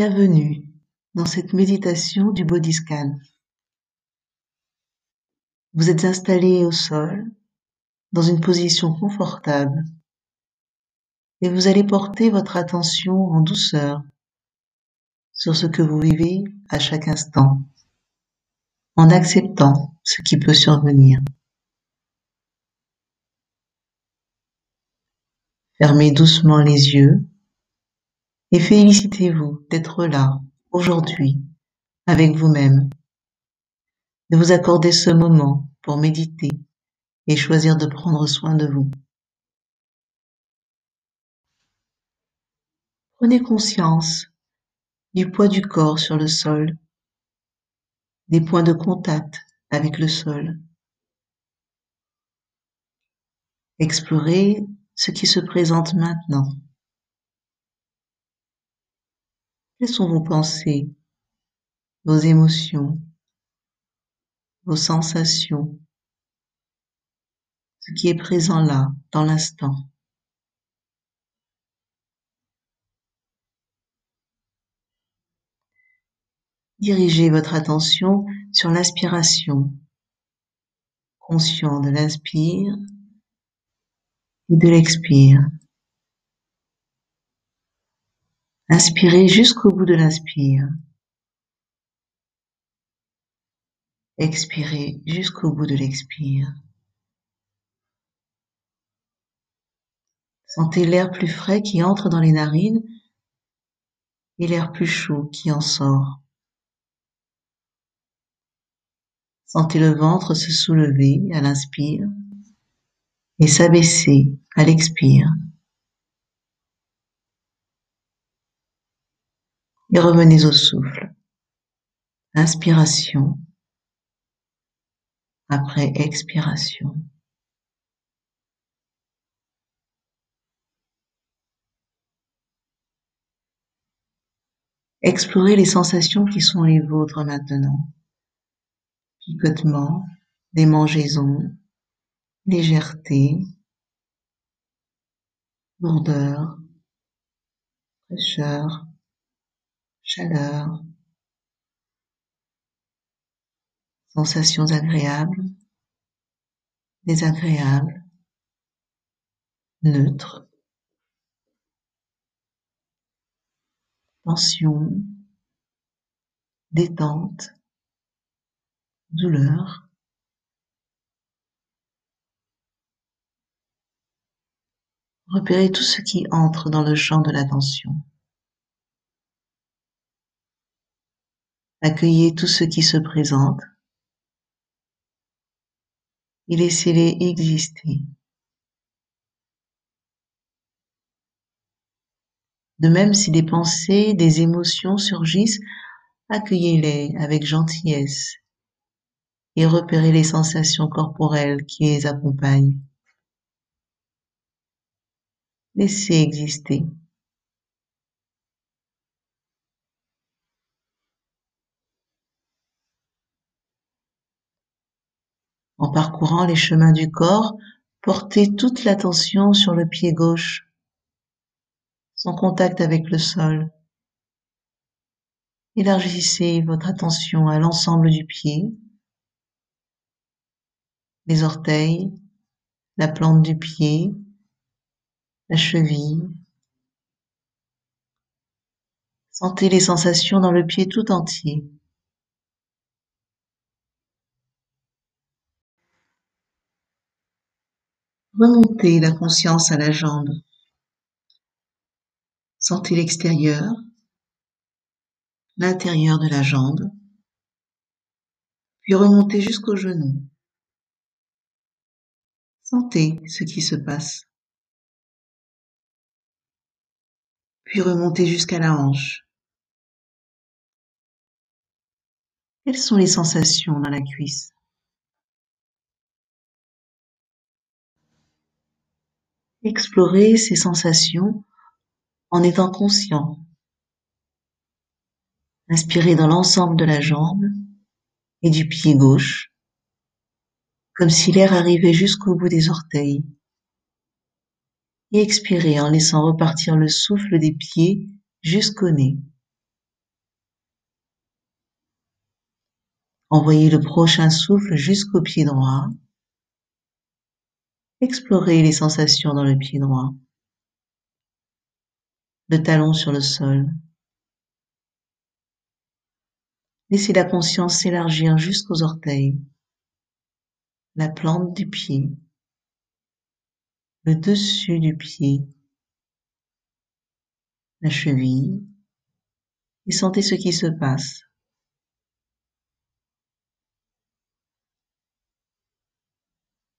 Bienvenue dans cette méditation du body scan. Vous êtes installé au sol dans une position confortable et vous allez porter votre attention en douceur sur ce que vous vivez à chaque instant en acceptant ce qui peut survenir. Fermez doucement les yeux et félicitez-vous d'être là aujourd'hui avec vous-même, de vous accorder ce moment pour méditer et choisir de prendre soin de vous. Prenez conscience du poids du corps sur le sol, des points de contact avec le sol. Explorez ce qui se présente maintenant. Quelles sont vos pensées, vos émotions, vos sensations, ce qui est présent là, dans l'instant. Dirigez votre attention sur l'inspiration, conscient de l'inspire et de l'expire. Inspirez jusqu'au bout de l'inspire. Expirez jusqu'au bout de l'expire. Sentez l'air plus frais qui entre dans les narines et l'air plus chaud qui en sort. Sentez le ventre se soulever à l'inspire et s'abaisser à l'expire. Et revenez au souffle. Inspiration après expiration. Explorez les sensations qui sont les vôtres maintenant. Picotement, démangeaison, légèreté, lourdeur, fraîcheur, chaleur, sensations agréables, désagréables, neutres, tension, détente, douleur. Repérez tout ce qui entre dans le champ de l'attention. Accueillez tout ce qui se présente et laissez-les exister. De même, si des pensées, des émotions surgissent, accueillez-les avec gentillesse et repérez les sensations corporelles qui les accompagnent. Laissez exister. En parcourant les chemins du corps, portez toute l'attention sur le pied gauche, son contact avec le sol. Élargissez votre attention à l'ensemble du pied, les orteils, la plante du pied, la cheville. Sentez les sensations dans le pied tout entier. Remontez la conscience à la jambe. Sentez l'extérieur, l'intérieur de la jambe, puis remontez jusqu'au genou. Sentez ce qui se passe. Puis remontez jusqu'à la hanche. Quelles sont les sensations dans la cuisse? Explorer ses sensations en étant conscient. Inspirez dans l'ensemble de la jambe et du pied gauche, comme si l'air arrivait jusqu'au bout des orteils. Et expirez en laissant repartir le souffle des pieds jusqu'au nez. Envoyez le prochain souffle jusqu'au pied droit. Explorez les sensations dans le pied droit. Le talon sur le sol. Laissez la conscience s'élargir jusqu'aux orteils, la plante du pied, le dessus du pied, la cheville, et sentez ce qui se passe.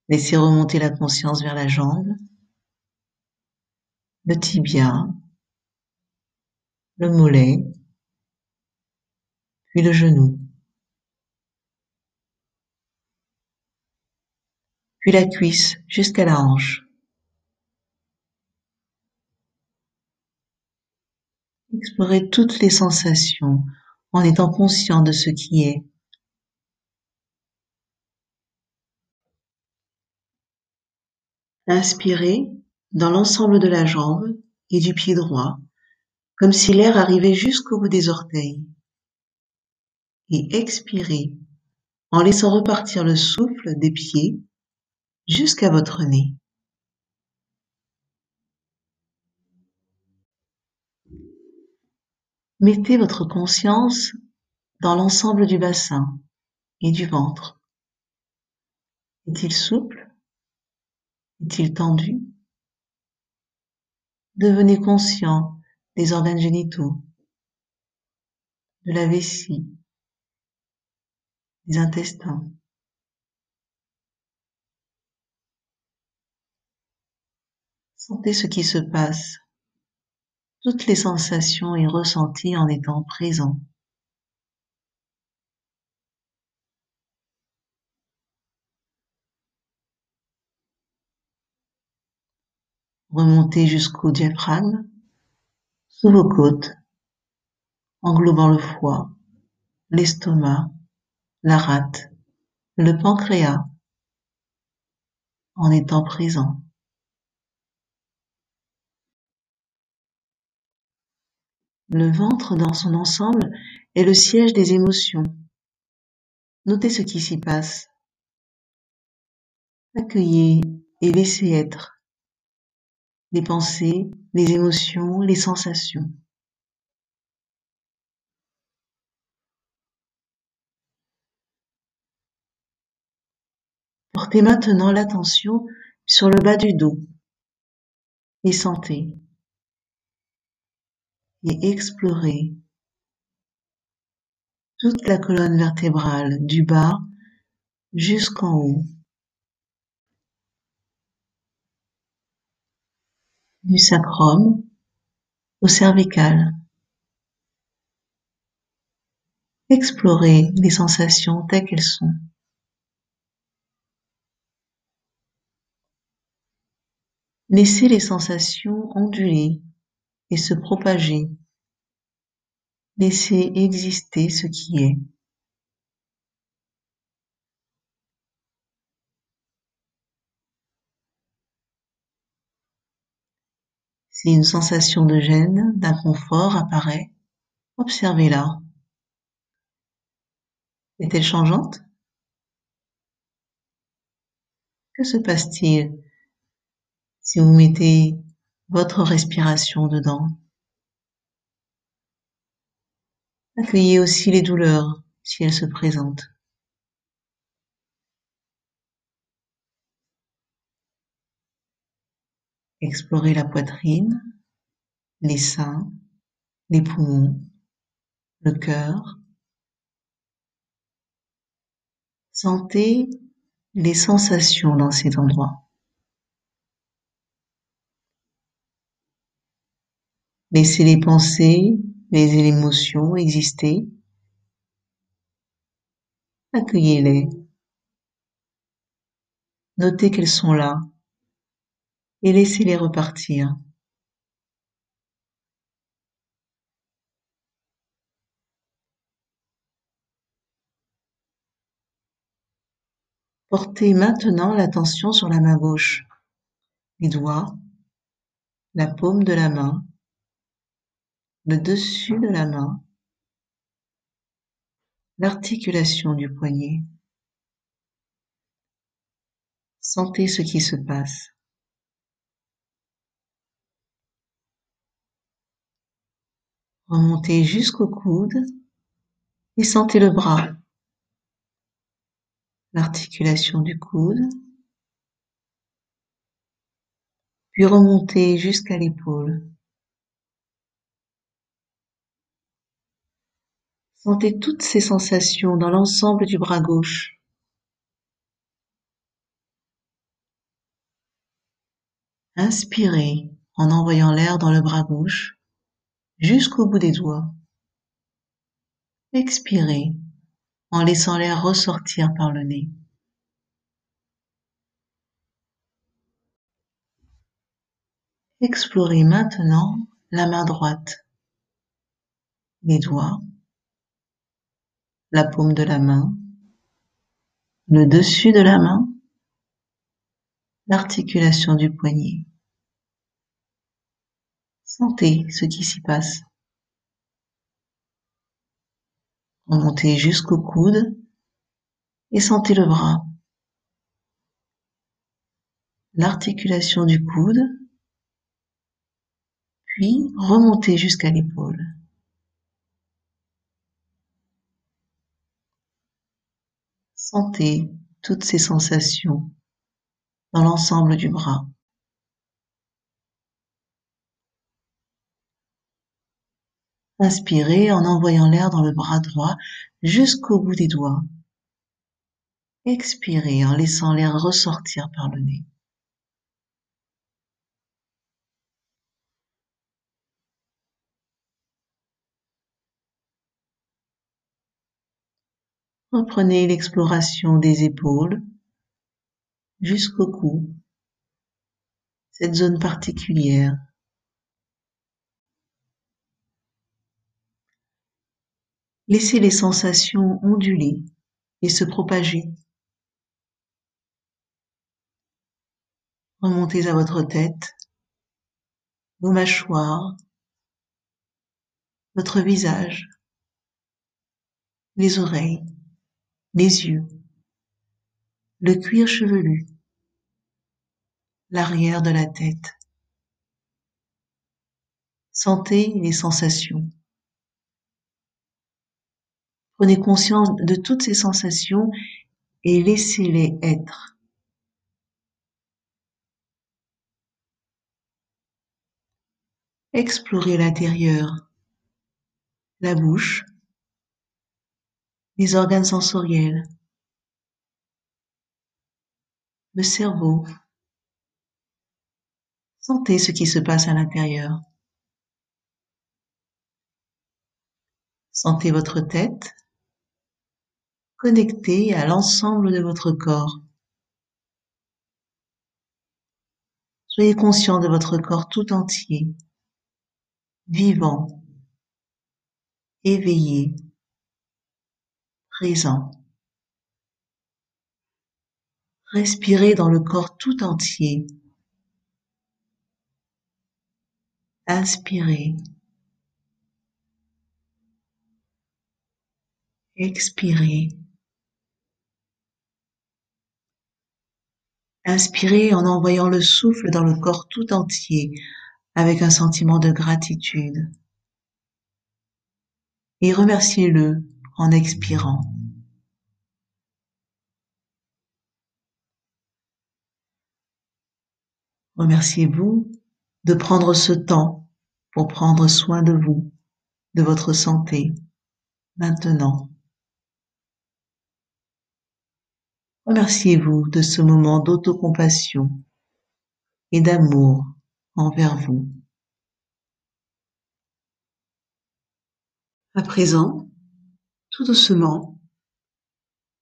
Laissez remonter la conscience vers la jambe, le tibia, le mollet, puis le genou, puis la cuisse jusqu'à la hanche. Explorez toutes les sensations en étant conscient de ce qui est. Inspirez dans l'ensemble de la jambe et du pied droit, comme si l'air arrivait jusqu'au bout des orteils. Et expirez en laissant repartir le souffle des pieds jusqu'à votre nez. Mettez votre conscience dans l'ensemble du bassin et du ventre. Est-il souple? Est-il tendu? Devenez conscient des organes génitaux, de la vessie, des intestins. Sentez ce qui se passe toutes les sensations et ressentis en étant présent. Remontez jusqu'au diaphragme, sous vos côtes, englobant le foie, l'estomac, la rate, le pancréas, en étant présent. Le ventre dans son ensemble est le siège des émotions. Notez ce qui s'y passe. Accueillez et laissez être les pensées, les émotions, les sensations. Portez maintenant l'attention sur le bas du dos et sentez et explorer toute la colonne vertébrale du bas jusqu'en haut. Du sacrum au cervical. Explorez les sensations telles qu'elles sont. Laissez les sensations onduler et se propager. Laissez exister ce qui est. Si une sensation de gêne, d'inconfort apparaît, observez-la. Est-elle changeante? Que se passe-t-il si vous mettez votre respiration dedans? Accueillez aussi les douleurs si elles se présentent. Explorez la poitrine, les seins, les poumons, le cœur. Sentez les sensations dans cet endroit. Laissez les pensées, les émotions exister. Accueillez-les. Notez qu'elles sont là et laissez-les repartir. Portez maintenant l'attention sur la main gauche, les doigts, la paume de la main, le dessus de la main, l'articulation du poignet. Sentez ce qui se passe. Remontez jusqu'au coude et sentez le bras, l'articulation du coude, puis remontez jusqu'à l'épaule. Sentez toutes ces sensations dans l'ensemble du bras gauche. Inspirez en envoyant l'air dans le bras gauche jusqu'au bout des doigts. Expirez en laissant l'air ressortir par le nez. Explorez maintenant la main droite, les doigts, la paume de la main, le dessus de la main, l'articulation du poignet. Sentez ce qui s'y passe. Remontez jusqu'au coude et sentez le bras. L'articulation du coude, puis remontez jusqu'à l'épaule. Sentez toutes ces sensations dans l'ensemble du bras. Inspirez en envoyant l'air dans le bras droit jusqu'au bout des doigts. Expirez en laissant l'air ressortir par le nez. Reprenez l'exploration des épaules jusqu'au cou, cette zone particulière Laissez les sensations onduler et se propager. Remontez à votre tête, vos mâchoires, votre visage, les oreilles, les yeux, le cuir chevelu, l'arrière de la tête. Sentez les sensations. Prenez conscience de toutes ces sensations et laissez-les être. Explorez l'intérieur, la bouche, les organes sensoriels, le cerveau. Sentez ce qui se passe à l'intérieur. Sentez votre tête, connecté à l'ensemble de votre corps. Soyez conscient de votre corps tout entier, vivant, éveillé, présent. Respirez dans le corps tout entier. Inspirez. Expirez. Inspirez en envoyant le souffle dans le corps tout entier avec un sentiment de gratitude. Et remerciez-le en expirant. Remerciez-vous de prendre ce temps pour prendre soin de vous, de votre santé, maintenant. Remerciez-vous de ce moment d'autocompassion et d'amour envers vous. À présent, tout doucement,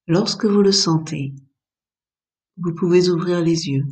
lorsque vous le sentez, vous pouvez ouvrir les yeux.